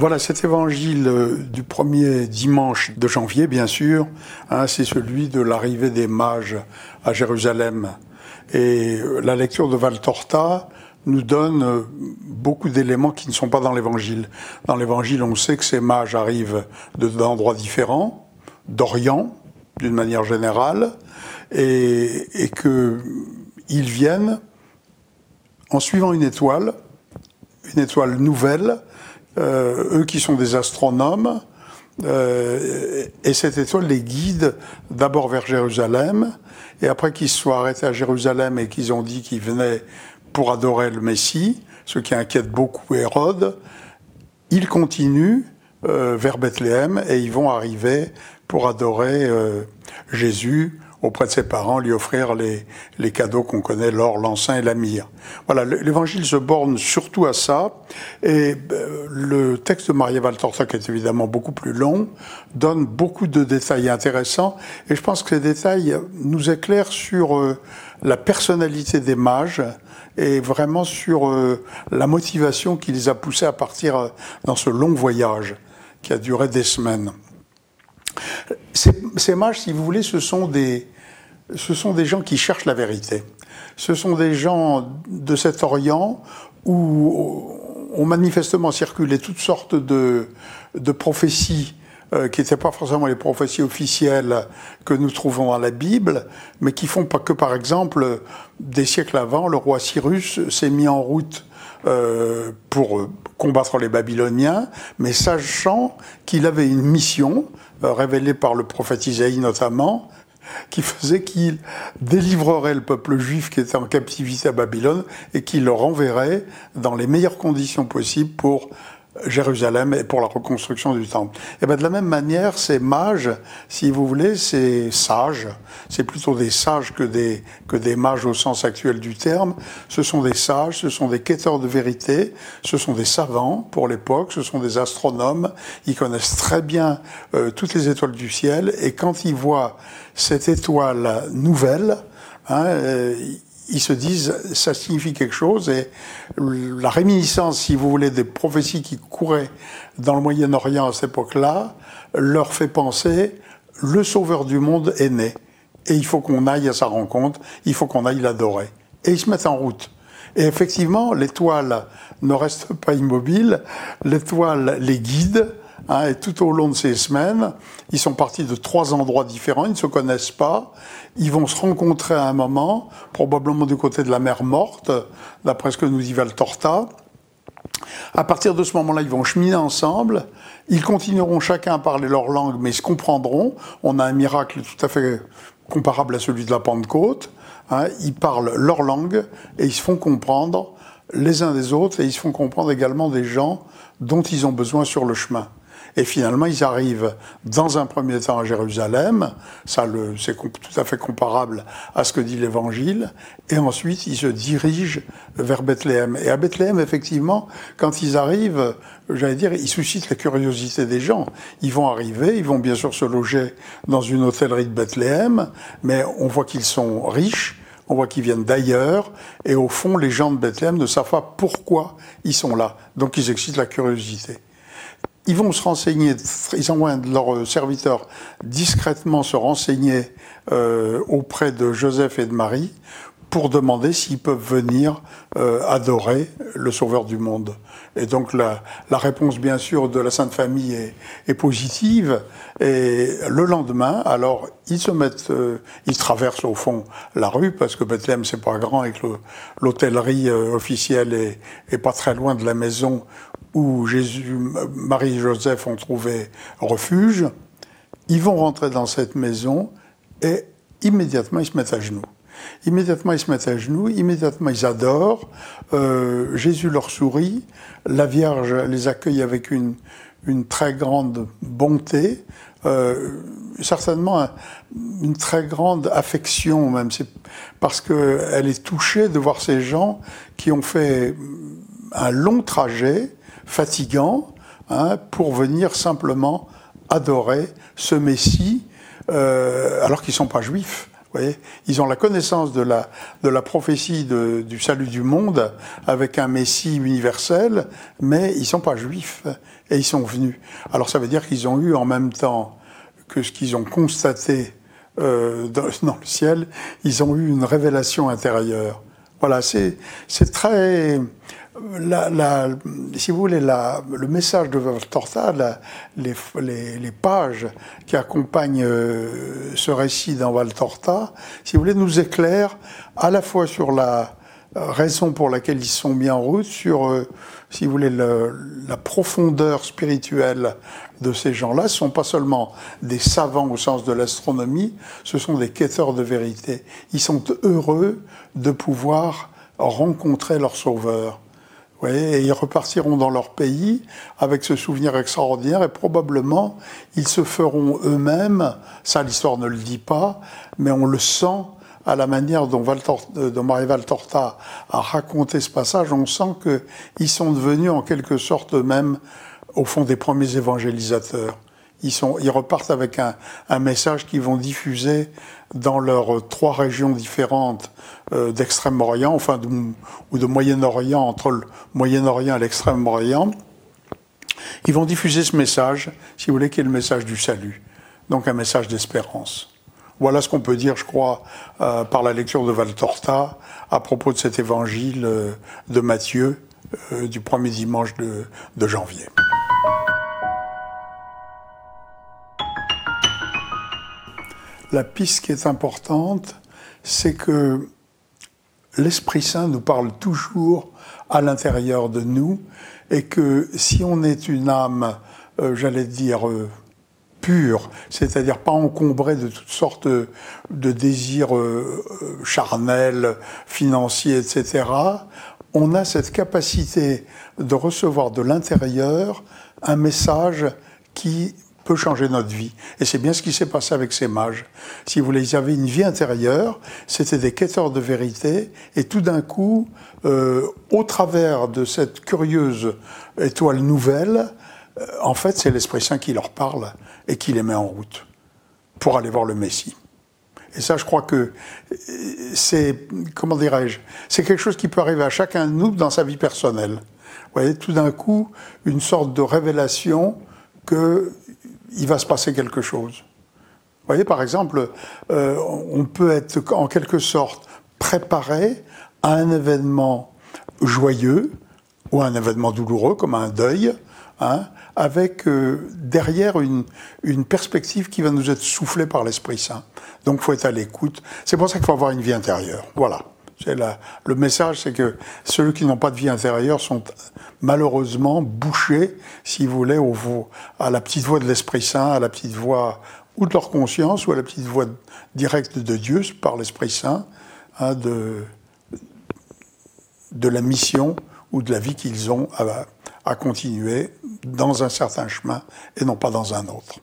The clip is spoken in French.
Voilà, cet évangile euh, du premier dimanche de janvier, bien sûr, hein, c'est celui de l'arrivée des mages à Jérusalem. Et euh, la lecture de Valtorta nous donne euh, beaucoup d'éléments qui ne sont pas dans l'évangile. Dans l'évangile, on sait que ces mages arrivent d'endroits différents, d'Orient, d'une manière générale, et, et qu'ils viennent en suivant une étoile, une étoile nouvelle, eux qui sont des astronomes, euh, et cette étoile les guide d'abord vers Jérusalem, et après qu'ils se soient arrêtés à Jérusalem et qu'ils ont dit qu'ils venaient pour adorer le Messie, ce qui inquiète beaucoup Hérode, ils continuent euh, vers Bethléem et ils vont arriver pour adorer Jésus auprès de ses parents, lui offrir les, les cadeaux qu'on connaît, l'or, l'encens et la myrrhe. Voilà, l'évangile se borne surtout à ça, et euh, le texte de Maria Valtorta, qui est évidemment beaucoup plus long, donne beaucoup de détails intéressants, et je pense que ces détails nous éclairent sur euh, la personnalité des mages, et vraiment sur euh, la motivation qui les a poussés à partir dans ce long voyage qui a duré des semaines. Ces, mages, si vous voulez, ce sont, des, ce sont des gens qui cherchent la vérité. Ce sont des gens de cet Orient où ont manifestement circulé toutes sortes de, de prophéties euh, qui n'étaient pas forcément les prophéties officielles que nous trouvons dans la Bible, mais qui font pas que, par exemple, des siècles avant, le roi Cyrus s'est mis en route euh, pour combattre les Babyloniens, mais sachant qu'il avait une mission, euh, révélée par le prophète Isaïe notamment, qui faisait qu'il délivrerait le peuple juif qui était en captivité à Babylone et qu'il le renverrait dans les meilleures conditions possibles pour Jérusalem et pour la reconstruction du temple. Et bien de la même manière, ces mages, si vous voulez, ces sages, c'est plutôt des sages que des, que des mages au sens actuel du terme, ce sont des sages, ce sont des quêteurs de vérité, ce sont des savants pour l'époque, ce sont des astronomes, ils connaissent très bien euh, toutes les étoiles du ciel, et quand ils voient cette étoile nouvelle, hein, euh, ils se disent ça signifie quelque chose et la réminiscence, si vous voulez, des prophéties qui couraient dans le Moyen-Orient à cette époque-là, leur fait penser le Sauveur du monde est né et il faut qu'on aille à sa rencontre, il faut qu'on aille l'adorer. Et ils se mettent en route. Et effectivement, l'étoile ne reste pas immobile, l'étoile les guide, Hein, et tout au long de ces semaines, ils sont partis de trois endroits différents, ils ne se connaissent pas. Ils vont se rencontrer à un moment, probablement du côté de la mer Morte, d'après ce que nous dit Valtorta. À partir de ce moment-là, ils vont cheminer ensemble. Ils continueront chacun à parler leur langue, mais ils se comprendront. On a un miracle tout à fait comparable à celui de la Pentecôte. Hein, ils parlent leur langue et ils se font comprendre les uns des autres et ils se font comprendre également des gens dont ils ont besoin sur le chemin. Et finalement, ils arrivent dans un premier temps à Jérusalem, ça c'est tout à fait comparable à ce que dit l'Évangile, et ensuite ils se dirigent vers Bethléem. Et à Bethléem, effectivement, quand ils arrivent, j'allais dire, ils suscitent la curiosité des gens. Ils vont arriver, ils vont bien sûr se loger dans une hôtellerie de Bethléem, mais on voit qu'ils sont riches, on voit qu'ils viennent d'ailleurs, et au fond, les gens de Bethléem ne savent pas pourquoi ils sont là. Donc ils excitent la curiosité ils vont se renseigner, ils envoient leurs serviteurs discrètement se renseigner euh, auprès de Joseph et de Marie pour demander s'ils peuvent venir euh, adorer le Sauveur du monde. Et donc la, la, réponse, bien sûr, de la Sainte Famille est, est, positive. Et le lendemain, alors ils se mettent, euh, ils traversent au fond la rue parce que Bethléem c'est pas grand et que l'hôtellerie euh, officielle est, est, pas très loin de la maison où Marie et Joseph ont trouvé refuge. Ils vont rentrer dans cette maison et immédiatement ils se mettent à genoux. Immédiatement, ils se mettent à genoux, immédiatement, ils adorent. Euh, Jésus leur sourit, la Vierge les accueille avec une, une très grande bonté, euh, certainement une très grande affection même, parce qu'elle est touchée de voir ces gens qui ont fait un long trajet, fatigant, hein, pour venir simplement adorer ce Messie, euh, alors qu'ils ne sont pas juifs voyez Ils ont la connaissance de la, de la prophétie du salut du monde avec un Messie universel, mais ils sont pas juifs et ils sont venus. Alors ça veut dire qu'ils ont eu en même temps que ce qu'ils ont constaté euh, dans, le ciel, ils ont eu une révélation intérieure. Voilà, c'est très la, si vous voulez, la, le message de Valtorta, les, les, les, pages qui accompagnent euh, ce récit dans Valtorta, si vous voulez, nous éclairent à la fois sur la raison pour laquelle ils sont mis en route, sur, euh, si vous voulez, la profondeur spirituelle de ces gens-là. Ce sont pas seulement des savants au sens de l'astronomie, ce sont des quêteurs de vérité. Ils sont heureux de pouvoir rencontrer leur sauveur et ils repartiront dans leur pays avec ce souvenir extraordinaire et probablement ils se feront eux-mêmes, ça l'histoire ne le dit pas, mais on le sent à la manière dont, euh, dont Marie Torta a raconté ce passage, on sent qu'ils sont devenus en quelque sorte eux-mêmes, au fond, des premiers évangélisateurs. Ils, sont, ils repartent avec un, un message qu'ils vont diffuser dans leurs trois régions différentes euh, d'Extrême-Orient, enfin ou de Moyen-Orient, entre le Moyen-Orient et l'Extrême-Orient. Ils vont diffuser ce message, si vous voulez, qui est le message du salut, donc un message d'espérance. Voilà ce qu'on peut dire, je crois, euh, par la lecture de Valtorta à propos de cet évangile euh, de Matthieu euh, du premier dimanche de, janvier. la piste qui est importante, c'est que l'Esprit Saint nous parle toujours à l'intérieur de nous et que si on est une âme, j'allais dire, euh, pure, c'est-à-dire pas encombrée de toutes sortes de, désirs euh, charnels, financiers, etc., on a cette capacité de recevoir de l'intérieur un message qui peut changer notre vie. Et c'est bien ce qui s'est passé avec ces mages. Si vous voulez, ils avaient une vie intérieure, c'était des quêteurs de vérité, et tout d'un coup, euh, au travers de cette curieuse étoile nouvelle, euh, en fait, c'est l'Esprit Saint qui leur parle et qui les met en route pour aller voir le Messie. Et ça, je crois que euh, c'est, comment dirais-je, c'est quelque chose qui peut arriver à chacun de nous dans sa vie personnelle. Vous voyez, tout d'un coup, une sorte de révélation que il va se passer quelque chose. Vous voyez, par exemple, euh, on peut être en quelque sorte préparé à un événement joyeux ou à un événement douloureux, comme un deuil, hein, avec euh, derrière une, perspective qui va nous être soufflée par l'Esprit Saint. Donc, il faut être à l'écoute. C'est pour ça qu'il faut avoir une vie intérieure. Voilà. La, le message, c'est que ceux qui n'ont pas de vie intérieure sont malheureusement bouchés, si vous voulez, au, à la petite voix de l'Esprit Saint, à la petite voix ou de leur conscience, ou à la petite voix directe de Dieu par l'Esprit Saint, hein, de, de la mission ou de la vie qu'ils ont à, à continuer dans un certain chemin et non pas dans un autre.